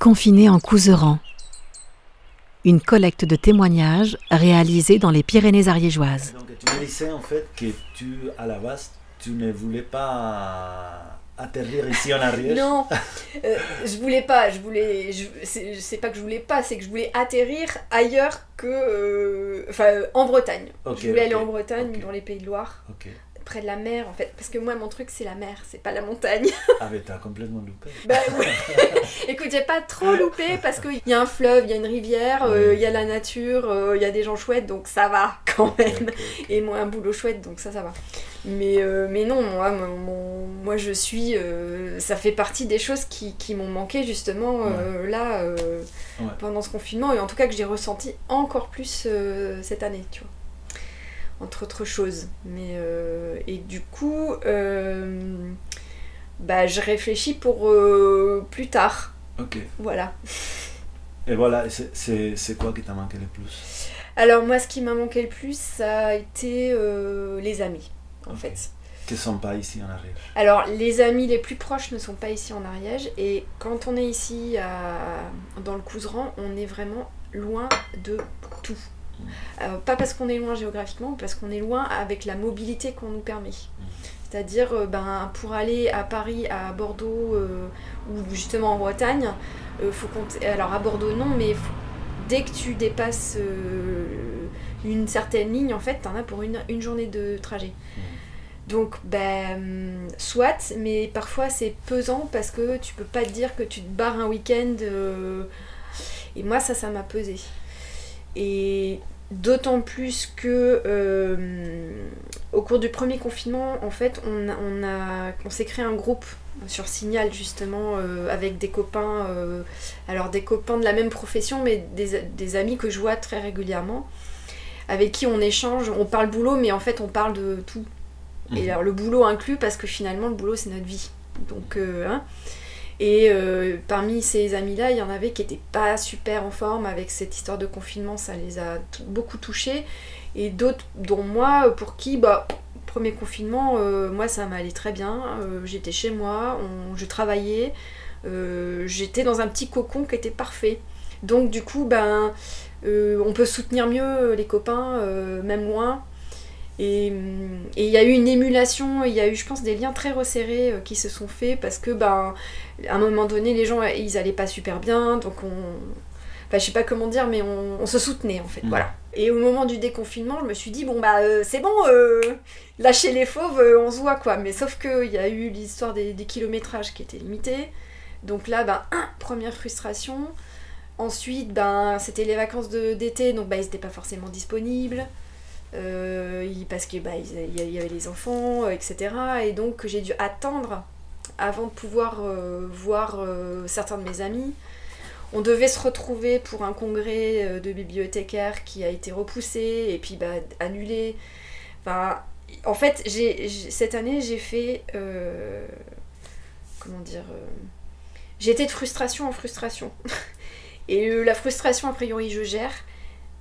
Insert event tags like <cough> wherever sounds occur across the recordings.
Confiné en Couseran. Une collecte de témoignages réalisée dans les Pyrénées ariégeoises. Donc tu me disais en fait que tu, à la base, tu ne voulais pas atterrir ici en Ariège Non, euh, je voulais pas. Je voulais. Je, c'est, pas que je voulais pas, c'est que je voulais atterrir ailleurs que. euh, Enfin, en Bretagne. Je voulais aller en Bretagne, dans les Pays de Loire, Ok. Près de la mer en fait. Parce que moi, mon truc, c'est la mer, c'est pas la montagne. <laughs> Ah mais t'as complètement loupé. bah ouais. <laughs> Écoute, j'ai pas trop loupé parce qu'il y a un fleuve, il y a une rivière, euh, Ouais. il y a la nature, euh, il y a des gens chouettes, donc ça va quand même. Et moi, un boulot chouette, donc ça, ça va. Mais, euh, mais non, moi, mon- mon- moi je suis. euh, ça fait partie des choses qui, qui m'ont manqué justement euh, là, euh, Ouais. pendant ce confinement, et en tout cas que j'ai ressenti encore plus euh, cette année, tu vois. Entre autres choses. Mais, euh, et du coup, euh, bah, je réfléchis pour euh, plus tard. Ok. Voilà. Et voilà, c'est- quoi qui t'a manqué le plus? Alors, moi, ce qui m'a manqué le plus, ça a été les amis, en fait. Qui ne sont pas ici en Ariège Alors, les amis les plus proches ne sont pas ici en Ariège, et quand on est ici à- dans le Couseran, on est vraiment loin de tout. Euh, pas parce qu'on est loin géographiquement, parce qu'on est loin avec la mobilité qu'on nous permet. C'est-à-dire, euh, ben, pour aller à Paris, à Bordeaux euh, ou justement en Bretagne, faut compter. Alors à Bordeaux non, mais faut- dès que tu dépasses une certaine ligne, en fait, t'en as pour une, une journée de trajet. Donc, ben, soit, mais parfois c'est pesant parce que tu peux pas te dire que tu te barres un week-end. euh, et moi, ça, ça m'a pesé. Et d'autant plus que euh, au cours du premier confinement, en fait, on, a, on, a- on s'est créé un groupe sur Signal justement euh, avec des copains, euh, alors des copains de la même profession, mais des, des amis que je vois très régulièrement, avec qui on échange, on parle boulot, mais en fait on parle de tout. Et Mhm. alors le boulot inclus parce que finalement le boulot c'est notre vie. Donc hein. Et euh, parmi ces amis-là, il y en avait qui étaient pas super en forme avec cette histoire de confinement, ça les a beaucoup touchés. Et d'autres, dont moi, pour qui, bah, premier confinement, euh, moi ça m'allait très bien. Euh, j'étais chez moi, je travaillais, j'étais dans un petit cocon qui était parfait. Donc du coup, ben, on peut soutenir mieux les copains, même loin. Et hum, et il y a eu une émulation, il y a eu, je pense, des liens très resserrés qui se sont faits parce que, ben, à un moment donné, les gens, ils allaient pas super bien, donc on. Enfin, je sais pas comment dire, mais on, on se soutenait en fait, Mhm. voilà. Et au moment du déconfinement, je me suis dit, bon, bah, euh, c'est bon, euh, lâchez les fauves, euh, on se voit quoi. Mais sauf qu'il y a eu l'histoire des, des kilométrages qui étaient limités. Donc là, ben, première frustration. Ensuite, ben, c'était les vacances d'été, donc bah, ils n'étaient pas forcément disponibles. Euh, parce que bah, il y avait les enfants, etc. Et donc j'ai dû attendre avant de pouvoir euh, voir euh, certains de mes amis. On devait se retrouver pour un congrès euh, de bibliothécaires qui a été repoussé et puis bah, annulé. Enfin, en fait, cette année, j'ai fait. euh, comment dire J'ai été de frustration en frustration. <laughs> Et la frustration, a priori, je gère.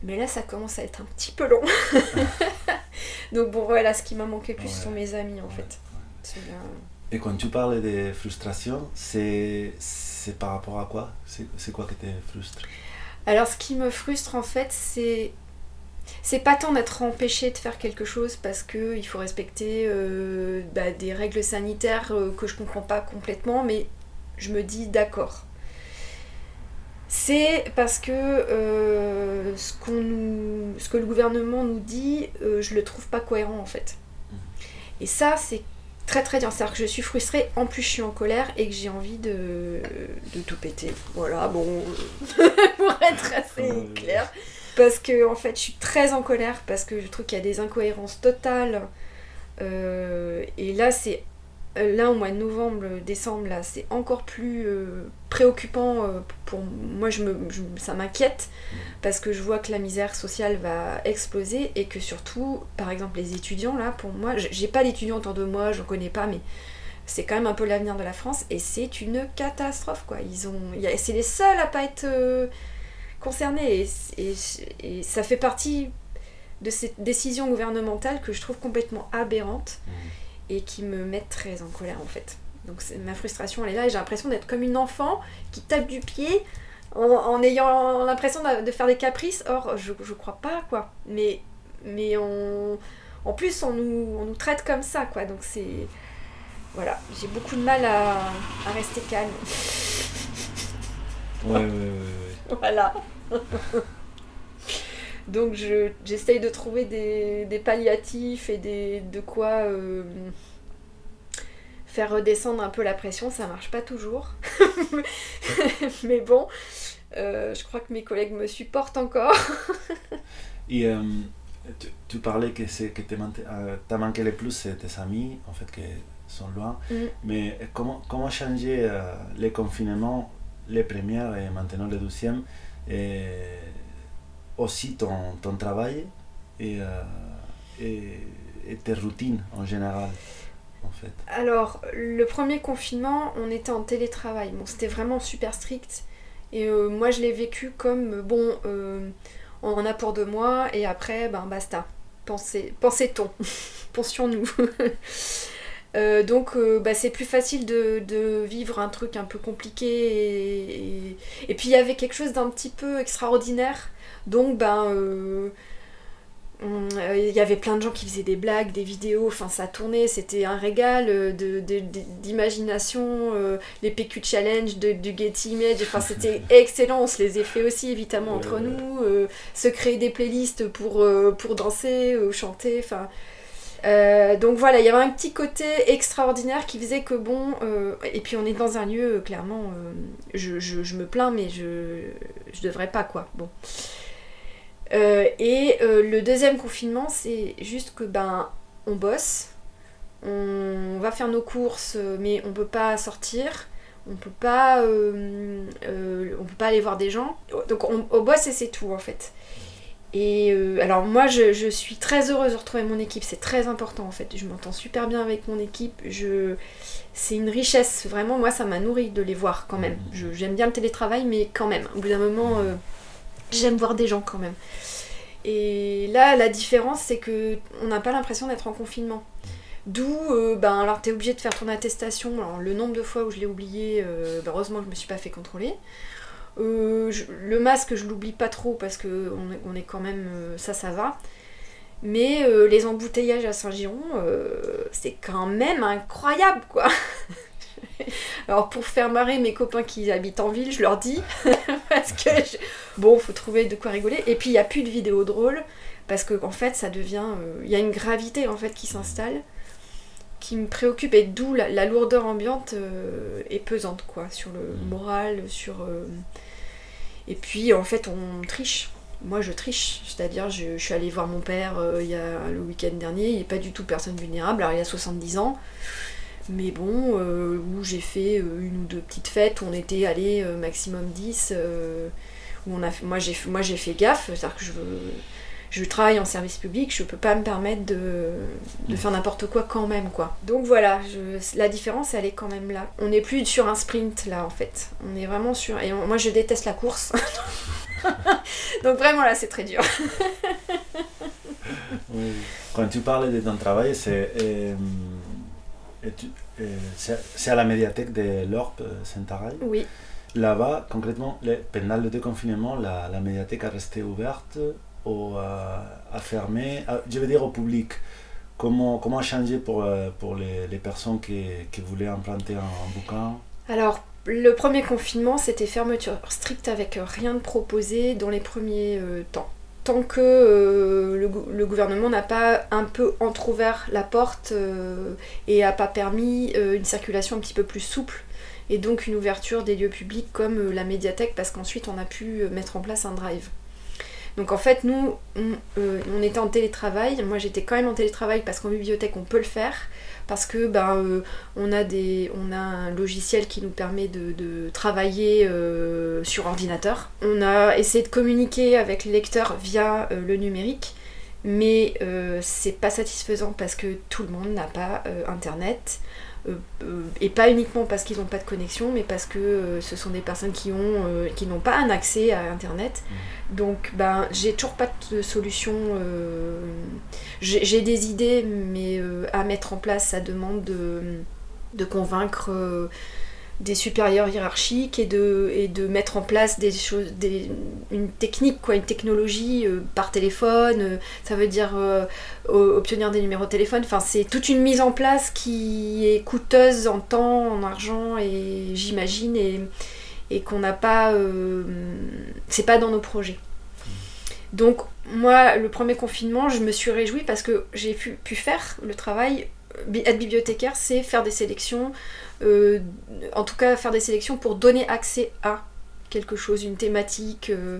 Mais là, ça commence à être un petit peu long. <laughs> Donc bon, voilà, ce qui m'a manqué plus Ouais. sont mes amis, en Ouais, fait. ouais. Et quand tu parles de frustration, c'est c'est par rapport à quoi? C'est c'est quoi qui te frustre? Alors, ce qui me frustre, en fait, c'est... C'est pas tant d'être empêché de faire quelque chose parce que il faut respecter euh, bah, des règles sanitaires euh, que je comprends pas complètement, mais je me dis d'accord. C'est parce que euh, ce, qu'on nous, ce que le gouvernement nous dit, je le trouve pas cohérent en fait. Et ça, c'est très très dur. C'est-à-dire que je suis frustrée, en plus je suis en colère et que j'ai envie de, de tout péter. Voilà, bon, <laughs> pour être assez Euh, clair. Parce que en fait, je suis très en colère parce que je trouve qu'il y a des incohérences totales. Euh, et là, c'est là au mois de novembre, décembre, là, c'est encore plus euh, préoccupant euh, pour moi. Je je- ça m'inquiète parce que je vois que la misère sociale va exploser et que surtout, par exemple, les étudiants là, pour moi, j'ai pas d'étudiants autour de moi, j'en connais pas, mais c'est quand même un peu l'avenir de la France et c'est une catastrophe quoi. Ils ont, c'est les seuls à pas être euh, concernés et, ça fait partie de ces décisions gouvernementales que je trouve complètement aberrantes et qui me mettent très en colère en fait. Donc ma frustration elle est là et j'ai l'impression d'être comme une enfant qui tape du pied en, ayant l'impression de, faire des caprices. Or, je, je crois pas, quoi. Mais, mais on, en plus, on nous, on nous traite comme ça, quoi. Donc c'est. Voilà, j'ai beaucoup de mal à, à rester calme. Ouais, ouais, ouais. <laughs> Voilà. Donc j'essaye de trouver des, des, palliatifs et des, de quoi euh, faire redescendre un peu la pression. Ça marche pas toujours. <laughs> Mais bon, euh, je crois que mes collègues me supportent encore. <laughs> et euh, tu, parlais que, que t'as manqué le plus tes amis, en fait, qui sont loin. Mm. Mais comment, comment changer les confinements, les premières et maintenant le deuxième et aussi ton, ton travail et, euh, et, et, tes routines en général en fait Alors, le premier confinement, on était en télétravail. Bon, c'était vraiment super strict. Et euh, moi, je l'ai vécu comme, bon, euh, on en a pour deux mois et après, ben basta. Pensez-t-on <laughs> Pensions-nous <laughs> donc bah, c'est plus facile de, de, vivre un truc un peu compliqué et, et puis il y avait quelque chose d'un petit peu extraordinaire donc, ben. Euh, euh, il y avait plein de gens qui faisaient des blagues, des vidéos, enfin ça tournait, c'était un régal euh, d'imagination, les PQ Challenge de, du Getty Image, enfin c'était <laughs> excellent, on se les a fait aussi évidemment entre nous, se créer des playlists pour, pour danser, ou chanter, enfin... donc voilà, il y avait un petit côté extraordinaire qui faisait que bon, et puis on est dans un lieu, clairement, je, je, je, me plains, mais je, je devrais pas quoi. Bon. Euh, et euh, le deuxième confinement, c'est juste que ben on bosse, on va faire nos courses, mais on peut pas sortir, on peut pas, euh, on peut pas aller voir des gens. Donc on, bosse et c'est tout en fait. Et alors moi je, je, suis très heureuse de retrouver mon équipe, c'est très important en fait. Je m'entends super bien avec mon équipe. Je... C'est une richesse, vraiment moi ça m'a nourri de les voir quand même. J'aime bien le télétravail mais quand même, au bout d'un moment J'aime voir des gens quand même. Et là, la différence, c'est que on n'a pas l'impression d'être en confinement. D'où, euh, ben, alors t'es obligé de faire ton attestation. Le nombre de fois où je l'ai oublié, euh, ben, heureusement je me suis pas fait contrôler. Euh, le masque, je l'oublie pas trop parce que on est, quand même, ça, ça va. Mais les embouteillages à Saint-Giron, c'est quand même incroyable, quoi. <laughs> <laughs> Alors pour faire marrer mes copains qui habitent en ville, je leur dis <laughs> parce que bon, faut trouver de quoi rigoler. Et puis il y a plus de vidéos drôles parce que en fait ça devient, euh, il y a une gravité en fait qui s'installe, qui me préoccupe et d'où la, lourdeur ambiante euh, est pesante quoi sur le mmh. moral, sur euh, et puis en fait on triche. Moi je triche, c'est-à-dire je, je, suis allée voir mon père il y a le week-end dernier, il n'est pas du tout personne vulnérable, alors il a 70 ans. Mais bon, euh, où j'ai fait euh, une ou deux petites fêtes, où on était allé euh, maximum 10, où on a moi j'ai moi j'ai fait gaffe, c'est-à-dire que je je travaille en service public, je peux pas me permettre de, de faire n'importe quoi quand même quoi. Donc voilà, la différence elle est quand même là. On n'est plus sur un sprint là en fait. On est vraiment sur et moi je déteste la course. <laughs> Donc vraiment là c'est très dur. <laughs> Quand tu parles de ton travail, c'est c'est à la médiathèque de l'Orpe Saint-Arail. Oui. Là-bas, concrètement, pendant le déconfinement, la, la médiathèque a resté ouverte ou a, fermé, je veux dire au public. Comment, comment changer pour, euh, pour les, les personnes qui, qui, voulaient implanter un, bouquin? Alors, le premier confinement, c'était fermeture stricte avec rien de proposé dans les premiers euh, temps tant que euh, le, gouvernement n'a pas un peu entrouvert la porte euh, et n'a pas permis euh, une circulation un petit peu plus souple et donc une ouverture des lieux publics comme la médiathèque parce qu'ensuite on a pu mettre en place un drive. Donc en fait nous on était en télétravail, moi j'étais quand même en télétravail parce qu'en bibliothèque on peut le faire, parce que ben, euh, on, a des, on a un logiciel qui nous permet de, travailler euh, sur ordinateur. On a essayé de communiquer avec les lecteurs via euh, le numérique, mais c'est pas satisfaisant parce que tout le monde n'a pas internet. Et pas uniquement parce qu'ils n'ont pas de connexion, mais parce que ce sont des personnes qui ont qui n'ont pas un accès à internet. Mmh. Donc ben j'ai toujours pas de solution j'ai des idées, mais euh, à mettre en place, ça demande de, de convaincre des supérieurs hiérarchiques et de, et de mettre en place des choses, une technique, quoi, une technologie euh, par téléphone, euh, ça veut dire euh, obtenir des numéros de téléphone, c'est toute une mise en place qui est coûteuse en temps, en argent et j'imagine et, et qu'on n'a pas, c'est pas dans nos projets. Donc moi, le premier confinement, je me suis réjouie parce que j'ai pu, pu faire le travail être bibliothécaire, c'est faire des sélections, euh, en tout cas faire des sélections pour donner accès à quelque chose, une thématique. Euh,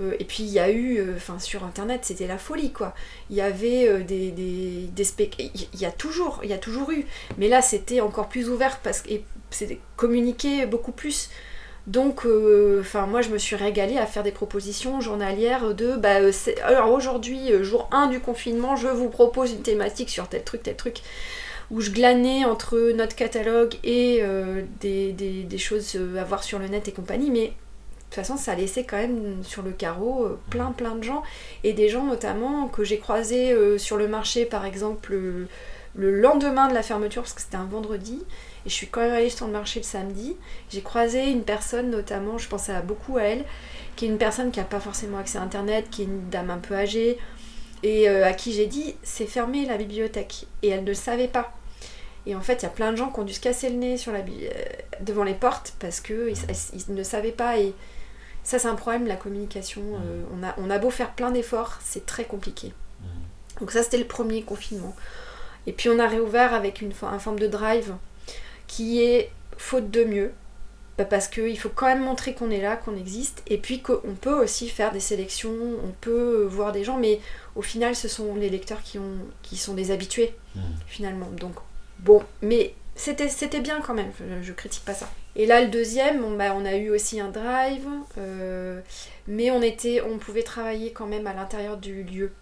euh, et puis il y a eu, enfin sur internet, c'était la folie quoi. Il y avait des, des, il y a toujours, il y a toujours eu. Mais là c'était encore plus ouvert parce que c'est communiqué beaucoup plus. Donc, enfin, moi, je me suis régalée à faire des propositions journalières de, bah, alors aujourd'hui, jour 1 du confinement, je vous propose une thématique sur tel truc, tel truc où je glanais entre notre catalogue et euh, des, choses à voir sur le net et compagnie, mais de toute façon, ça laissait quand même sur le carreau euh, plein plein de gens, et des gens notamment que j'ai croisés euh, sur le marché, par exemple, le lendemain de la fermeture, parce que c'était un vendredi, et je suis quand même allée sur le marché le samedi, j'ai croisé une personne notamment, je pensais beaucoup à elle, qui est une personne qui n'a pas forcément accès à Internet, qui est une dame un peu âgée, et euh, à qui j'ai dit c'est fermé la bibliothèque. Et elle ne le savait pas. Et en fait, il y a plein de gens qui ont dû se casser le nez sur la, euh, devant les portes parce qu'ils ils ne savaient pas. Et ça, c'est un problème, la communication. Euh, on, a, on a beau faire plein d'efforts, c'est très compliqué. Donc ça, c'était le premier confinement. Et puis on a réouvert avec une, un forme de drive qui est faute de mieux. Bah, parce qu'il faut quand même montrer qu'on est là, qu'on existe, et puis qu'on peut aussi faire des sélections, on peut voir des gens, mais au final, ce sont les lecteurs qui, ont, qui sont des habitués, hmm. finalement. Donc, bon, mais c'était, c'était bien quand même, je, je, critique pas ça. Et là, le deuxième, on, bah, on a eu aussi un drive, euh, mais on, était, on pouvait travailler quand même à l'intérieur du lieu.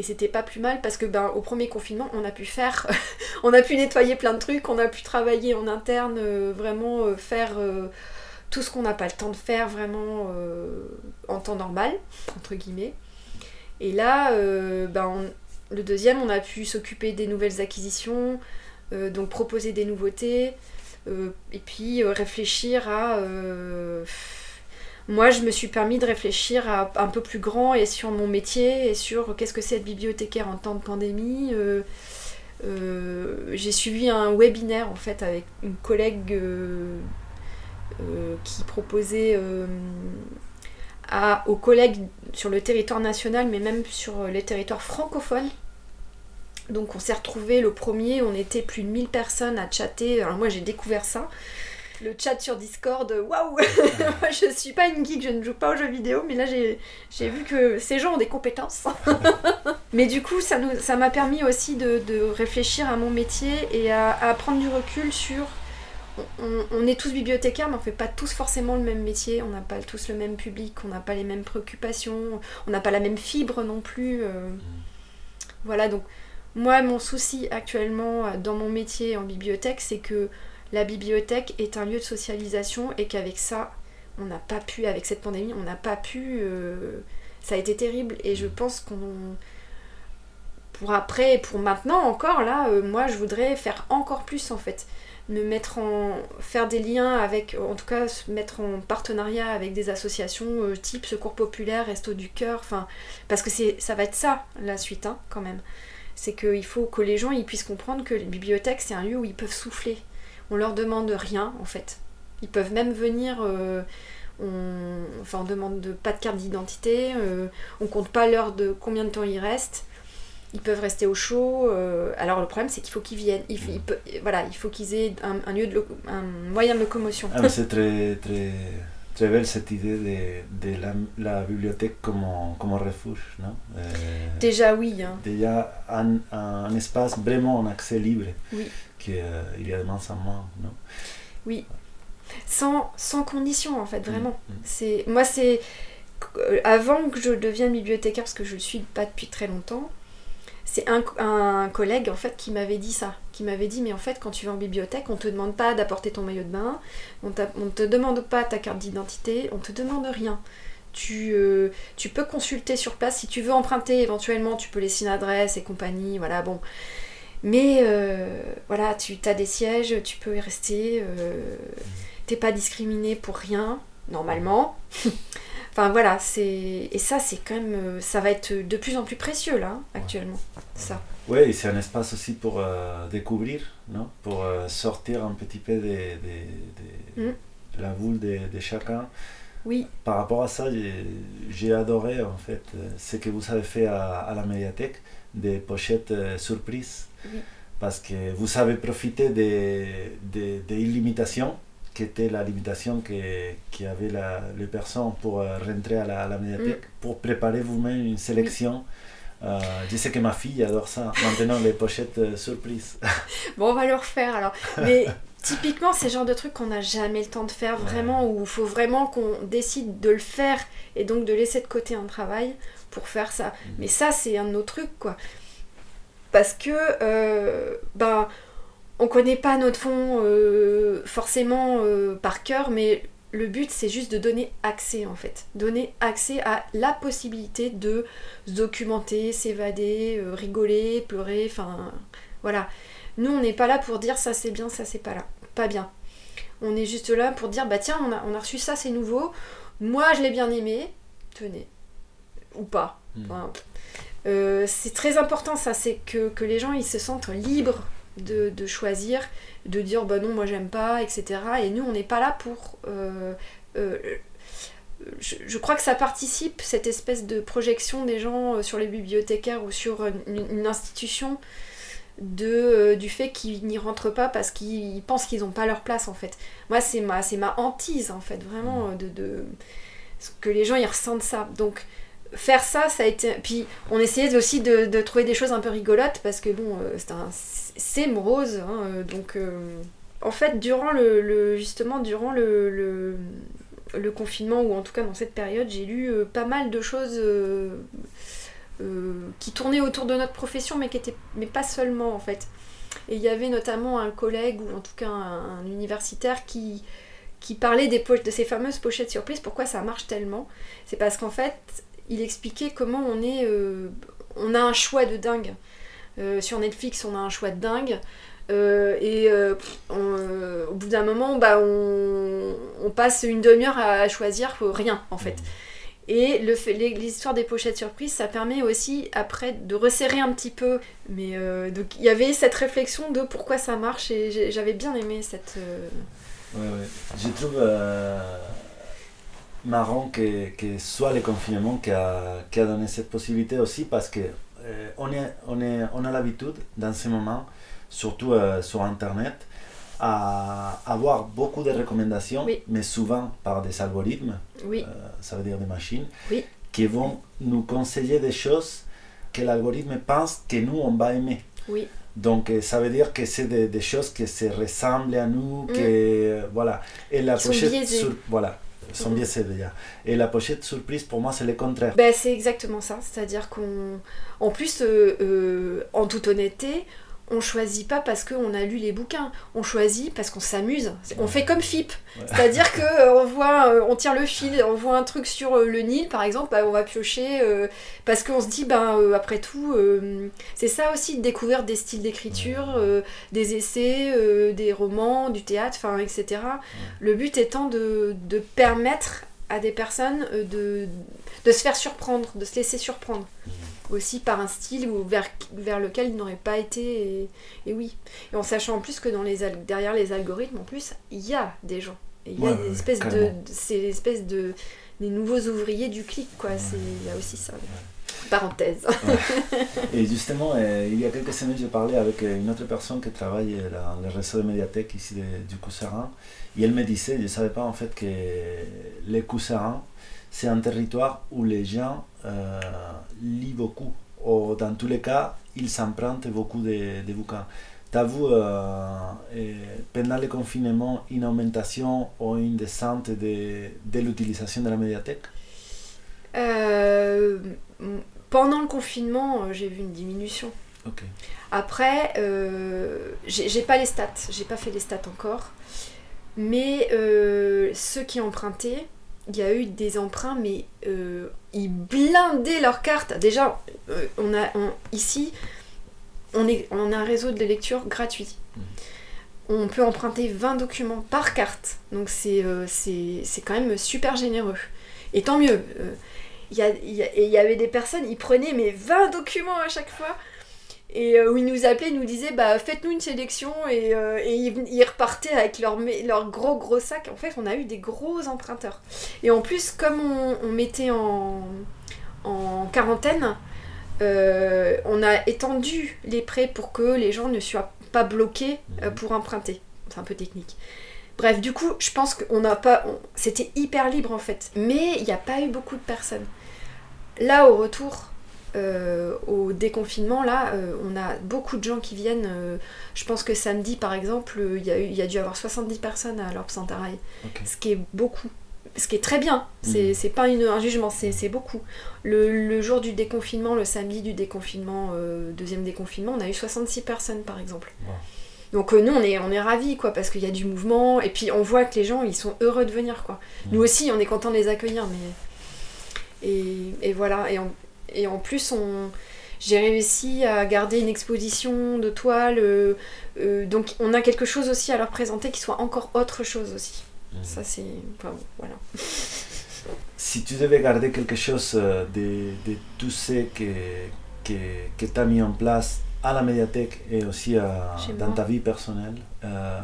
Et c'était pas plus mal parce que ben, au premier confinement, on a pu faire, <laughs> on a pu nettoyer plein de trucs, on a pu travailler en interne, euh, vraiment euh, faire tout ce qu'on n'a pas le temps de faire vraiment en temps normal, entre guillemets. Et là, euh, ben, le deuxième, on a pu s'occuper des nouvelles acquisitions, euh, donc proposer des nouveautés, euh, et puis réfléchir à... moi, je me suis permis de réfléchir à un peu plus grand et sur mon métier et sur qu'est-ce que c'est être bibliothécaire en temps de pandémie. j'ai suivi un webinaire en fait avec une collègue qui proposait aux collègues sur le territoire national, mais même sur les territoires francophones. Donc on s'est retrouvés le premier, on était plus de 1000 personnes à chatter. Alors moi j'ai découvert ça. Le chat sur Discord, waouh <laughs> Je suis pas une geek, je ne joue pas aux jeux vidéo, mais là j'ai vu que ces gens ont des compétences. <laughs> mais du coup, ça m'a permis aussi de, réfléchir à mon métier et à, prendre du recul sur on, est tous bibliothécaires, mais on fait pas tous forcément le même métier, on n'a pas tous le même public, on n'a pas les mêmes préoccupations, on n'a pas la même fibre non plus. Euh. Voilà, donc moi, mon souci actuellement euh, dans mon métier en bibliothèque, c'est que la bibliothèque est un lieu de socialisation et qu'avec ça, on n'a pas pu, avec cette pandémie, on n'a pas pu. Euh, ça a été terrible et je pense qu'on. Pour après, pour maintenant encore, là, moi, je voudrais faire encore plus en fait me mettre en faire des liens avec en tout cas se mettre en partenariat avec des associations euh, type secours populaire resto du cœur enfin parce que ça va être ça la suite hein, quand même c'est qu'il faut que les gens ils puissent comprendre que les bibliothèques c'est un lieu où ils peuvent souffler on leur demande rien en fait ils peuvent même venir euh, on, enfin on demande pas de carte d'identité euh, on compte pas l'heure de combien de temps ils restent ils peuvent rester au chaud. Euh, alors le problème, c'est qu'il faut qu'ils viennent. Il, voilà, il faut qu'ils aient un, lieu de un moyen de locomotion. Ah, c'est très, très, très belle cette idée de, de la, la, bibliothèque comme, comme refuge, non? Euh, Déjà oui. Hein. Déjà un, un, espace vraiment en accès libre, oui. Qu'il euh, y a moins, non? Oui. Sans, sans condition en fait, vraiment. Mm, mm. C'est Moi c'est avant que je devienne bibliothécaire, parce que je ne le suis pas depuis très longtemps, c'est un, collègue en fait qui m'avait dit ça, qui m'avait dit mais en fait quand tu vas en bibliothèque on te demande pas d'apporter ton maillot de bain, on, ne te demande pas ta carte d'identité, on te demande rien. Tu, euh, tu peux consulter sur place si tu veux emprunter éventuellement tu peux laisser une adresse et compagnie voilà bon Mais voilà, tu as des sièges, tu peux y rester, t'es pas discriminé pour rien, normalement. <laughs> enfin voilà, c'est et ça c'est quand même ça va être de plus en plus précieux là actuellement. Ça. Oui, c'est un espace aussi pour découvrir, non? Pour sortir un petit peu de, mm. la boule de, de chacun. Oui. Par rapport à ça, j'ai adoré en fait ce que vous avez fait à, la médiathèque, des pochettes euh, surprises. Parce que vous avez profité des de, de, limitations, qui était la limitation qu'avaient les personnes pour euh, rentrer à la, médiathèque, mm. pour préparer vous-même une sélection. Euh, je sais que ma fille adore ça, maintenant les pochettes surprises. <laughs> bon, on va le refaire alors. Mais Typiquement, c'est le genre de truc qu'on n'a jamais le temps de faire vraiment, où il faut vraiment qu'on décide de le faire et donc de laisser de côté un travail pour faire ça. Mm. Mais ça, c'est un autre truc, quoi. Parce que, euh, ben, on connaît pas notre fond euh, forcément euh, par cœur, mais le but, c'est juste de donner accès, en fait. Donner accès à la possibilité de se documenter, s'évader, rigoler, pleurer, enfin, voilà. Nous, on n'est pas là pour dire ça c'est bien, ça c'est pas là. Pas bien. On est juste là pour dire bah tiens, on a, on a reçu ça, c'est nouveau. Moi, je l'ai bien aimé. Tenez. Ou pas. Hmm. Euh, c'est très important ça, c'est que, les gens ils se sentent libres de, choisir, de dire bah non, moi j'aime pas, etc. Et nous, on n'est pas là pour. Euh, euh, je, crois que ça participe, cette espèce de projection des gens sur les bibliothécaires ou sur une institution de, du fait qu'ils n'y rentrent pas parce qu'ils pensent qu'ils n'ont pas leur place en fait. Moi c'est ma, ma hantise en fait, vraiment, mm. de, de, que les gens ils ressentent ça. Donc faire ça, ça a été... Puis on essayait aussi de, de trouver des choses un peu rigolotes parce que bon, euh, c'est, un, morose, hein, euh, donc... en fait, durant le, justement, durant le, le, confinement, ou en tout cas dans cette période, j'ai lu pas mal de choses euh, qui tournait autour de notre profession, mais, qui était, mais pas seulement en fait. Et il y avait notamment un collègue, ou en tout cas un, universitaire, qui, qui parlait des de ces fameuses pochettes surprises. Pourquoi ça marche tellement? C'est parce qu'en fait, il expliquait comment on est. Euh, on a un choix de dingue. Euh, sur Netflix, on a un choix de dingue. et au bout d'un moment, bah, on, passe une demi-heure à choisir rien en fait. Et l'histoire des pochettes surprises, ça permet aussi après de resserrer un petit peu. Mais euh, donc il y avait cette réflexion de pourquoi ça marche et j'avais bien aimé cette. Euh, ouais, ouais. Je trouve euh, marrant que, que, soit le confinement qui a, qui a donné cette possibilité aussi parce que on, est, on, est, on a l'habitude dans ces moments, surtout sur Internet, à avoir beaucoup de recommandations, mais souvent par des algorithmes, euh, ça veut dire des machines, qui vont nous conseiller des choses que l'algorithme pense que nous, on va aimer. Donc euh, ça veut dire que c'est des, choses qui se ressemblent à nous, mm. que voilà. Et la sur, voilà, sont biaisées déjà. Et la pochette surprise pour moi c'est le contraire. Ben, c'est exactement ça, c'est-à-dire qu'on, en plus, euh, en toute honnêteté, on choisit pas parce qu'on a lu les bouquins, on choisit parce qu'on s'amuse. On fait comme FIP, c'est-à-dire que euh, on voit, euh, on tire le fil, on voit un truc sur euh, le Nil par exemple, bah, on va piocher parce qu'on se dit ben après tout, c'est ça aussi de découvrir des styles d'écriture, des essais, des romans, du théâtre, enfin etc. Le but étant de, permettre à des personnes de, de se faire surprendre, de se laisser surprendre. Aussi par un style ou vers, vers lequel il n'aurait pas été. Et, oui. Et en sachant en plus que dans les, derrière les algorithmes, en plus, il y a des gens. il y a des espèces de. C'est l'espèce de. des nouveaux ouvriers du clic, quoi. C'est, il y a aussi ça. Parenthèse. <laughs> Et justement, euh, il y a quelques semaines, j'ai parlé avec euh, une autre personne qui travaille euh, dans le réseau de médiathèques ici du Cousserin. Et elle me disait, je ne savais pas en fait que les Cousserins, c'est un territoire où les gens euh, lisent beaucoup. Ou dans tous les cas, ils s'empruntent beaucoup de, de bouquins. T'as vu euh, pendant le confinement une augmentation ou une descente de, de l'utilisation de la médiathèque? Euh, Pendant le confinement, j'ai vu une diminution. Après, j'ai pas les stats, j'ai pas fait les stats encore, mais ceux qui empruntaient, il y a eu des emprunts, mais euh, ils blindaient leurs cartes. Déjà, euh, on a ici, on, est, on a un réseau de lecture gratuit. Mhm. On peut emprunter 20 documents par carte. Donc c'est euh, c'est quand même super généreux. Et tant mieux. Il y, a- il y a- et il y avait des personnes, ils prenaient mais 20 documents à chaque fois. Et euh, où ils nous appelaient, ils nous disaient bah faites-nous une sélection et, euh, ils, repartaient avec leur, leur gros gros sac. En fait, on a eu des gros emprunteurs. Et en plus, comme on, mettait en, en quarantaine, euh, on a étendu les prêts pour que les gens ne soient pas bloqués pour emprunter. C'est un peu technique. Bref, du coup, je pense qu'on n'a pas. C'était hyper libre en fait. Mais il n'y a pas eu beaucoup de personnes. Là, au retour, euh, au déconfinement, là, euh, on a beaucoup de gens qui viennent. euh, je pense que samedi, par exemple, il y, a eu- y a dû avoir 70 personnes à l'Orbe. Ce qui est beaucoup. Ce qui est très bien. C'est c'est pas une- un jugement, c'est beaucoup. Le, le jour du déconfinement, le samedi du déconfinement, deuxième déconfinement, on a eu 66 personnes, par exemple. Wow. Donc euh, nous, on est, on est ravis, quoi, parce qu'il y a du mouvement. Et puis on voit que les gens, ils sont heureux de venir, quoi. Mhm. Nous aussi, on est content de les accueillir, mais... Et, et voilà. Et en, et en plus, on... J'ai réussi à garder une exposition de toiles, euh, euh, donc on a quelque chose aussi à leur présenter qui soit encore autre chose aussi. Mhm. Ça c'est... Enfin, bon, voilà. <laughs> Si tu devais garder quelque chose euh, de, de tout ce que, que, que tu as mis en place à la médiathèque et aussi à- dans ta vie personnelle euh,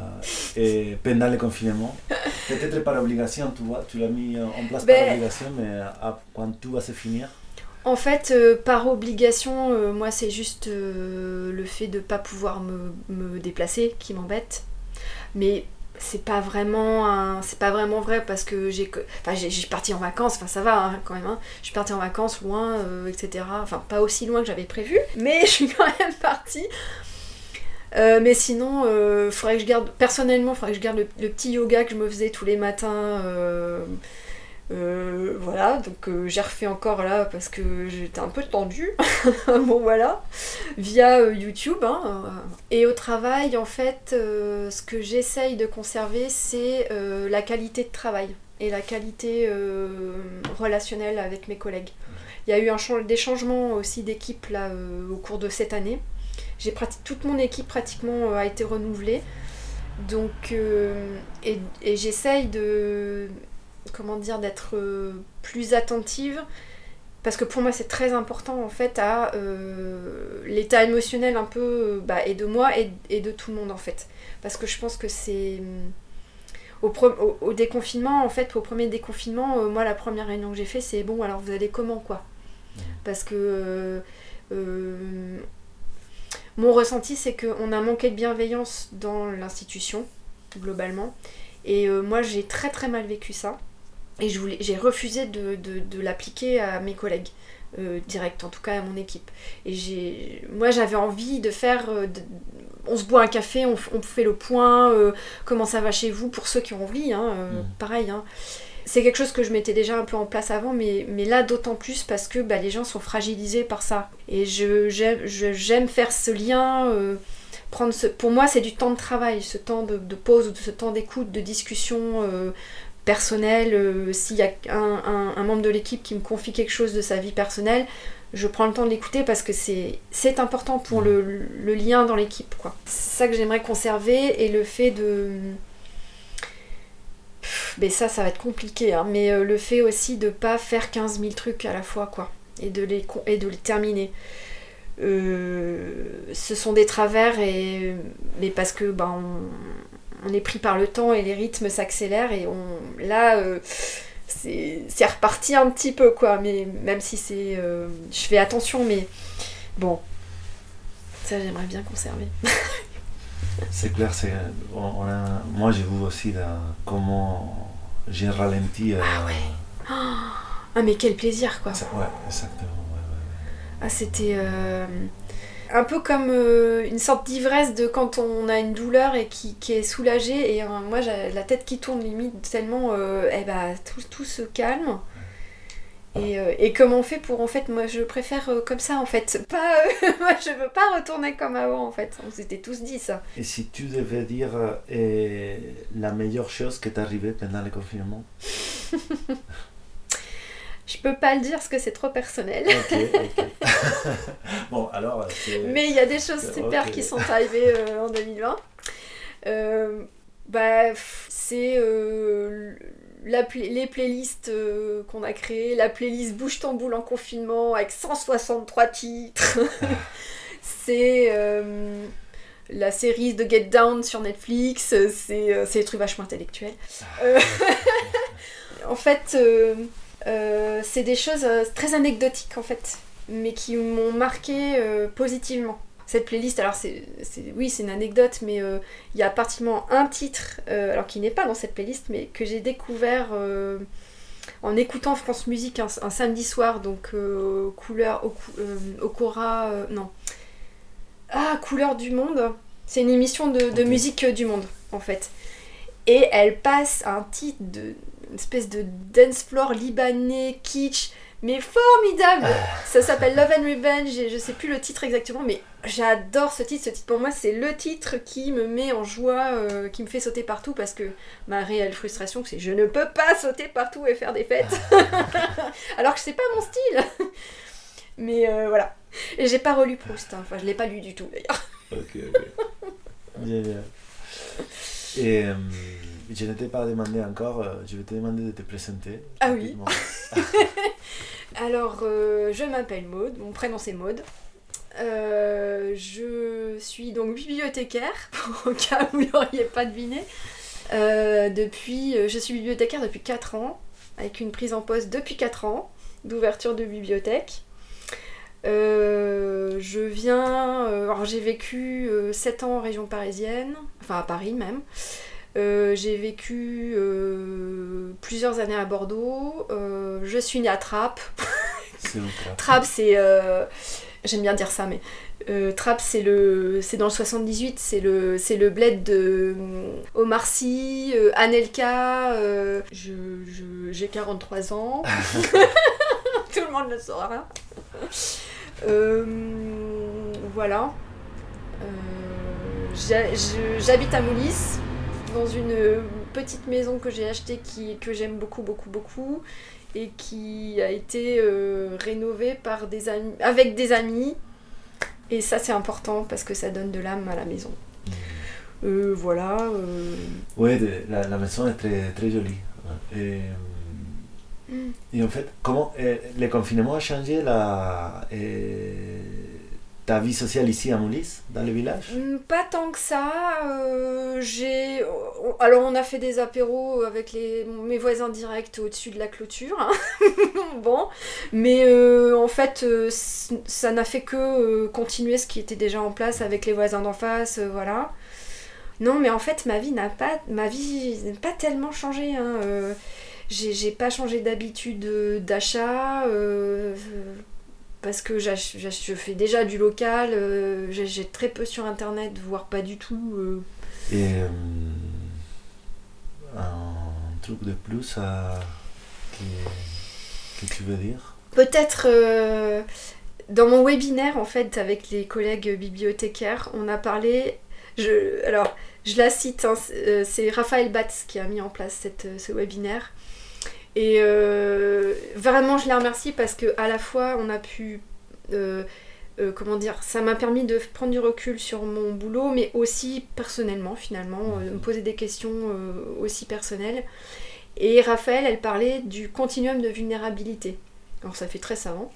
et <laughs> pendant le confinement, peut-être par obligation, tu vois, tu l'as mis en place par Ben- obligation, mais à- quand tout va se finir, En fait, euh, par obligation, euh, moi, c'est juste euh, le fait de pas pouvoir me, déplacer qui m'embête. Mais c'est pas vraiment c'est pas vraiment vrai parce que j'ai enfin j'ai partie en vacances enfin ça va hein, quand même hein. je suis partie en vacances loin etc enfin pas aussi loin que j'avais prévu <laughs> mais je suis quand même partie mais sinon euh, faudrait que je garde personnellement faudrait que je garde le, petit yoga que je me faisais tous les matins euh, voilà, donc euh, j'ai refait encore là parce que j'étais un peu tendue. <laughs> bon voilà, via euh, YouTube. hein. Et au travail, en fait, ce que j'essaye de conserver, c'est la qualité de travail et la qualité relationnelle avec mes collègues. Il y a eu un des changements aussi d'équipe là au cours de cette année. J'ai toute mon équipe pratiquement a été renouvelée. Donc, et j'essaye de, comment dire, d'être euh, plus attentive. Parce que pour moi, c'est très important en fait à euh, l'état émotionnel un peu euh, bah, et de moi et, et de tout le monde en fait. Parce que je pense que c'est. hum, Au, pre- au, au déconfinement, en fait, au premier déconfinement, euh, moi, la première réunion que j'ai fait, c'est bon, alors vous allez comment quoi? Parce que. euh, euh, mon ressenti, c'est qu'on a manqué de bienveillance dans l'institution, globalement. Et moi, j'ai très très mal vécu ça. Et j'ai refusé de, de- de l'appliquer à mes collègues, euh, direct, en tout cas à mon équipe. Et j'ai, moi, j'avais envie de faire. euh, de- on se boit un café, on, on fait le point, euh, comment ça va chez vous, pour ceux qui ont envie, hein, euh, Mm. pareil. hein. C'est quelque chose que je mettais déjà un peu en place avant, mais, mais là d'autant plus parce que bah, les gens sont fragilisés par ça. Et je, j'aime, faire ce lien. prendre ce, pour moi, c'est du temps de travail, ce temps de, de pause, ce temps d'écoute, de discussion personnelle. euh, S'il y a un, un- membre de l'équipe qui me confie quelque chose de sa vie personnelle, je prends le temps de l'écouter parce que c'est, important pour le, le lien dans l'équipe. C'est ça que j'aimerais conserver et le fait de. Mais ça, ça va être compliqué, hein, mais euh, le fait aussi de pas faire 15 000 trucs à la fois, quoi, et de les, et de les terminer. Euh, ce sont des travers, et, mais parce que ben, on est pris par le temps et les rythmes s'accélèrent, et on, là, euh, c'est reparti un petit peu, quoi, mais même si c'est. euh, je fais attention, mais bon, ça j'aimerais bien conserver. <laughs> c'est clair, c'est, on, on a- moi j'ai vu aussi là, comment j'ai ralenti. euh, Ah, mais quel plaisir, quoi! ça- ouais, exactement. ouais, ouais, Ah, c'était un peu comme euh, une sorte d'ivresse de quand on a une douleur et qui, qui est soulagée. Et euh, moi, j'ai la tête qui tourne limite tellement euh, eh ben, tout, tout se calme. Et, et comment on fait pour en fait, moi je préfère comme ça en fait. <laughs> Pas, moi je veux pas retourner comme avant en fait. On s'était tous dit ça. Et si tu devais dire euh, la meilleure chose qui t'est arrivée pendant le confinement? <laughs> Je peux pas le dire parce que c'est trop personnel. <laughs> Bon, alors. Mais il y a des choses super qui sont arrivées en 2020. bah, c'est les playlists euh, qu'on a créées, la playlist Bouge ton boule en confinement avec 163 titres. <laughs> c'est euh, la série de Get Down sur Netflix, c'est euh, des trucs vachement intellectuels. <laughs> en fait, c'est des choses très anecdotiques en fait, mais qui m'ont marqué positivement. Cette playlist, alors c'est, oui, c'est une anecdote, mais euh, il y a particulièrement un titre, euh, alors qui n'est pas dans cette playlist, mais que j'ai découvert euh, en écoutant France Musique un, samedi soir, donc couleur au, Okora, non, ah couleur du monde. C'est une émission de, musique du monde en fait, et elle passe un titre de espèce de dance floor libanais kitsch mais formidable Ça s'appelle Love and Revenge et je sais plus le titre exactement, mais j'adore ce titre. Ce titre pour moi, c'est le titre qui me met en joie, euh, qui me fait sauter partout parce que ma réelle frustration, c'est je ne peux pas sauter partout et faire des fêtes. <laughs> Alors que c'est pas mon style. Mais euh, voilà. Et j'ai pas relu Proust, hein. enfin je l'ai pas lu du tout d'ailleurs. Ok, ok. <laughs> Bien, bien. Et. Euh, je ne t'ai pas demandé encore, euh, je vais te demander de te présenter. Ah oui <laughs> Alors, euh, je m'appelle Maude, mon prénom c'est Maude. Euh, je suis donc bibliothécaire, <laughs> au cas où vous n'auriez pas deviné. depuis, je suis bibliothécaire depuis 4 ans, avec une prise en poste depuis 4 ans d'ouverture de bibliothèque. je viens, alors j'ai vécu 7 ans en région parisienne, enfin à Paris même. Euh, j'ai vécu euh, plusieurs années à Bordeaux. Euh, je suis née à Trappes. Trappes, c'est. J'aime bien dire ça, mais. Trappes, c'est le, c'est dans le 78, c'est le, c'est le bled de Omar Sy, Anelka. je, j'ai 43 ans. <laughs> Tout le monde le saura. voilà. j'habite à Moulis dans une petite maison que j'ai achetée qui, que j'aime beaucoup, beaucoup, beaucoup et qui a été euh, rénovée par des amis, avec des amis. Et ça, c'est important parce que ça donne de l'âme à la maison. Mmh. Euh, voilà. Euh... Oui, la, la, maison est très, très jolie. Et, mmh. et en fait, comment euh, le confinement a changé la ta vie sociale ici à Moulis, dans le village? Mm, Pas tant que ça. Euh, j'ai... Alors on a fait des apéros avec les... mes voisins directs au-dessus de la clôture. Hein. <laughs> bon. Mais euh, en fait, euh, ça n'a fait que continuer ce qui était déjà en place avec les voisins d'en face. voilà. Non, mais en fait, ma vie n'a pas... Ma vie n'a pas tellement changé. Hein. j'ai pas changé d'habitude d'achat parce que je fais déjà du local, euh, j'ai très peu sur internet, voire pas du tout. Euh. Et euh, un truc de plus que tu veux dire? Peut-être dans mon webinaire en fait avec les collègues bibliothécaires, on a parlé. Je, alors, je la cite, hein, c'est Raphaël Batz qui a mis en place cette, ce webinaire. Et euh, vraiment, je les remercie parce que à la fois, on a pu. Euh, euh, comment dire Ça m'a permis de prendre du recul sur mon boulot, mais aussi personnellement, finalement, de me poser des questions aussi personnelles. Et Raphaël, elle parlait du continuum de vulnérabilité. Alors, ça fait très savant.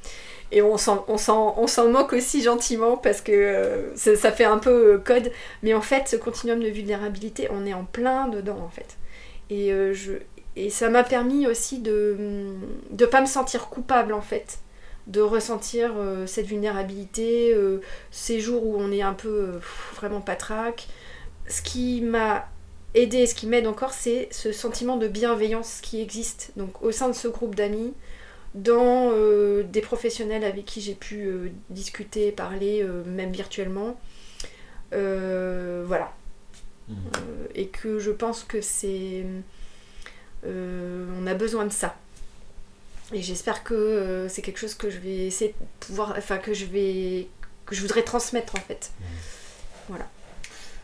Et on s'en moque aussi gentiment parce que ça, ça, fait un peu code. Mais en fait, ce continuum de vulnérabilité, on est en plein dedans, en fait. Et, je, et ça m'a permis aussi de ne pas me sentir coupable en fait, de ressentir euh, cette vulnérabilité, euh, ces jours où on est un peu euh, vraiment patraque. Ce qui m'a aidé, ce qui m'aide encore, c'est ce sentiment de bienveillance qui existe donc au sein de ce groupe d'amis, dans des professionnels avec qui j'ai pu discuter, parler, même virtuellement. voilà. Mmh. et que je pense que c'est on a besoin de ça. Et j'espère que euh, c'est quelque chose que je vais essayer de pouvoir, enfin que je vais, que je voudrais transmettre en fait. Voilà.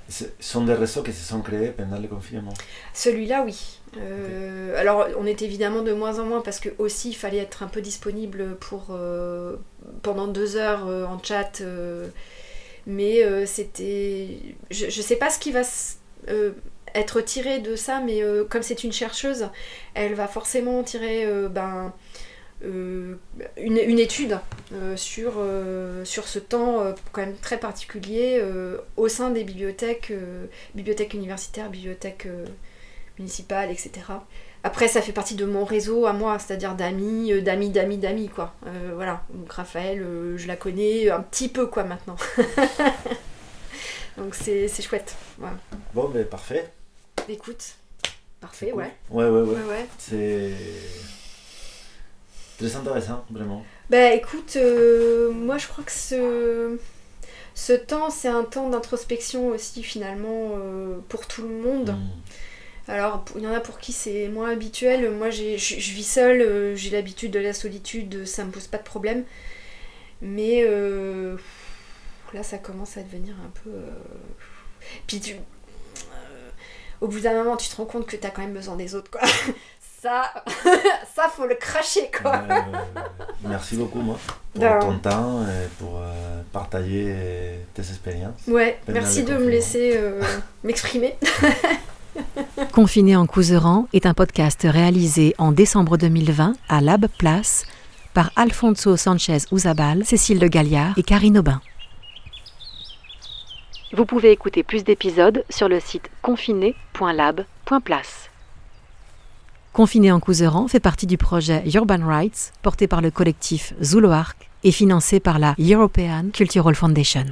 Ce sont des réseaux qui se sont créés pendant le confinement? Celui-là, oui. Euh, alors, on est évidemment de moins en moins parce que aussi il fallait être un peu disponible pour euh, pendant deux heures euh, en chat. mais c'était, je, ne sais pas ce qui va être tiré de ça, mais comme c'est une chercheuse, elle va forcément tirer ben une, une, étude sur, sur ce temps quand même très particulier au sein des bibliothèques, bibliothèques universitaires, bibliothèques municipale, etc. Après, ça fait partie de mon réseau à moi, c'est-à-dire d'amis, euh, d'amis, d'amis, d'amis, quoi. Euh, voilà, donc Raphaël, euh, je la connais un petit peu, quoi, maintenant. <laughs> donc c'est chouette. Bon, ben parfait. Écoute, parfait, ouais. ouais. Ouais, ouais, C'est très intéressant, vraiment. Bah écoute, moi je crois que ce, ce temps, c'est un temps d'introspection aussi, finalement, pour tout le monde. Hmm. Alors, il y en a pour qui c'est moins habituel. Moi, je vis seule, euh, j'ai l'habitude de la solitude, ça me pose pas de problème. Mais euh, là, ça commence à devenir un peu. Euh, puis, tu, au bout d'un moment, tu te rends compte que tu as quand même besoin des autres, quoi. <laughs> ça, <laughs> ça faut le cracher, quoi. merci beaucoup, moi, pour ton temps et pour partager tes expériences. Ouais, merci de me laisser <laughs> m'exprimer. Confiné en Couseran est un podcast réalisé en décembre 2020 à Lab Place par Alfonso Sanchez Uzabal, Cécile de Galliard et Karine Aubin. Vous pouvez écouter plus d'épisodes sur le site confiné.lab.place. Confiné en Couseran fait partie du projet Urban Rights porté par le collectif Zuluark et financé par la European Cultural Foundation.